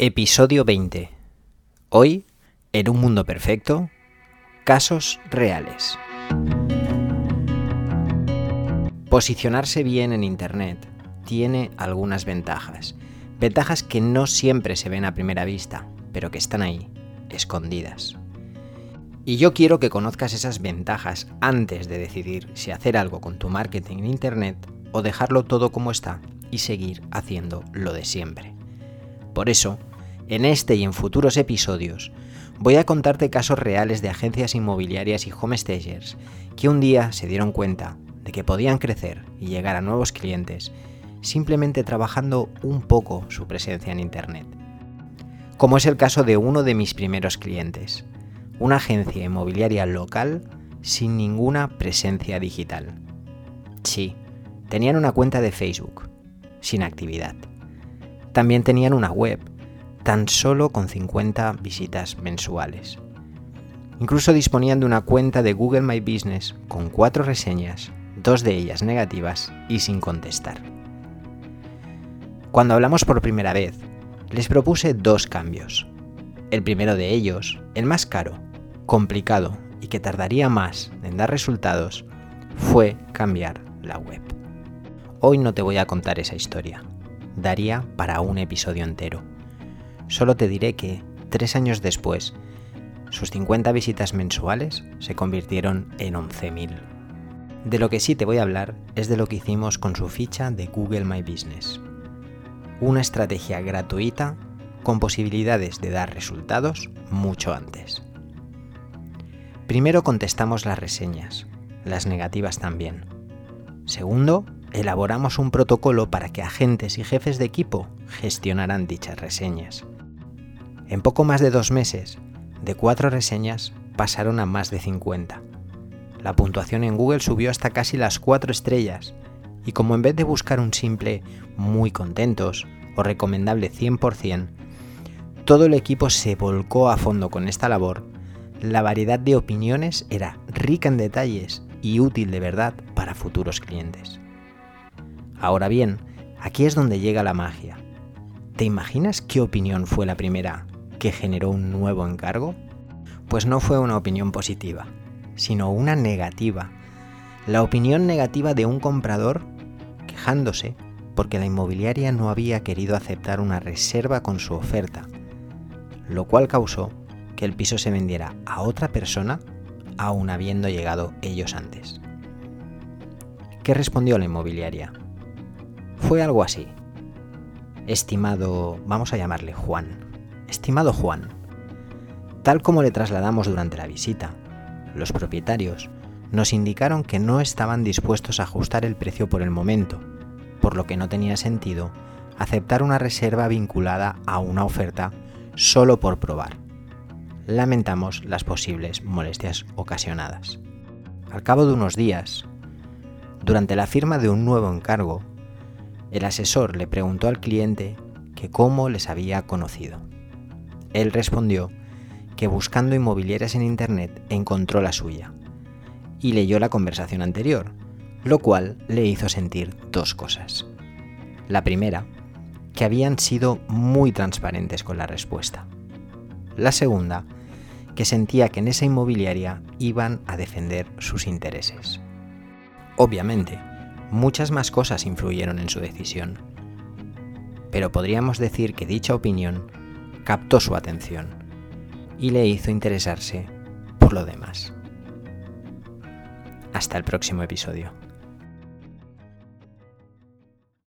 Episodio 20. Hoy, en un mundo perfecto, casos reales. Posicionarse bien en Internet tiene algunas ventajas. Ventajas que no siempre se ven a primera vista, pero que están ahí, escondidas. Y yo quiero que conozcas esas ventajas antes de decidir si hacer algo con tu marketing en Internet o dejarlo todo como está y seguir haciendo lo de siempre. Por eso, en este y en futuros episodios voy a contarte casos reales de agencias inmobiliarias y homestagers que un día se dieron cuenta de que podían crecer y llegar a nuevos clientes simplemente trabajando un poco su presencia en Internet. Como es el caso de uno de mis primeros clientes, una agencia inmobiliaria local sin ninguna presencia digital. Sí, tenían una cuenta de Facebook, sin actividad. También tenían una web, tan solo con 50 visitas mensuales. Incluso disponían de una cuenta de Google My Business con cuatro reseñas, dos de ellas negativas y sin contestar. Cuando hablamos por primera vez, les propuse dos cambios. El primero de ellos, el más caro, complicado y que tardaría más en dar resultados, fue cambiar la web. Hoy no te voy a contar esa historia. Daría para un episodio entero Solo te diré que, tres años después, sus 50 visitas mensuales se convirtieron en 11.000. De lo que sí te voy a hablar es de lo que hicimos con su ficha de Google My Business. Una estrategia gratuita con posibilidades de dar resultados mucho antes. Primero contestamos las reseñas, las negativas también. Segundo, elaboramos un protocolo para que agentes y jefes de equipo gestionaran dichas reseñas. En poco más de dos meses, de cuatro reseñas pasaron a más de 50. La puntuación en Google subió hasta casi las cuatro estrellas, y como en vez de buscar un simple muy contentos o recomendable 100%, todo el equipo se volcó a fondo con esta labor, la variedad de opiniones era rica en detalles y útil de verdad para futuros clientes. Ahora bien, aquí es donde llega la magia. ¿Te imaginas qué opinión fue la primera que generó un nuevo encargo? Pues no fue una opinión positiva, sino una negativa. La opinión negativa de un comprador quejándose porque la inmobiliaria no había querido aceptar una reserva con su oferta, lo cual causó que el piso se vendiera a otra persona aún habiendo llegado ellos antes. ¿Qué respondió la inmobiliaria? Fue algo así. Estimado, vamos a llamarle Juan, Estimado Juan, tal como le trasladamos durante la visita, los propietarios nos indicaron que no estaban dispuestos a ajustar el precio por el momento, por lo que no tenía sentido aceptar una reserva vinculada a una oferta solo por probar. Lamentamos las posibles molestias ocasionadas. Al cabo de unos días, durante la firma de un nuevo encargo, el asesor le preguntó al cliente que cómo les había conocido. Él respondió que buscando inmobiliarias en Internet encontró la suya y leyó la conversación anterior, lo cual le hizo sentir dos cosas. La primera, que habían sido muy transparentes con la respuesta. La segunda, que sentía que en esa inmobiliaria iban a defender sus intereses. Obviamente, muchas más cosas influyeron en su decisión, pero podríamos decir que dicha opinión captó su atención y le hizo interesarse por lo demás. Hasta el próximo episodio.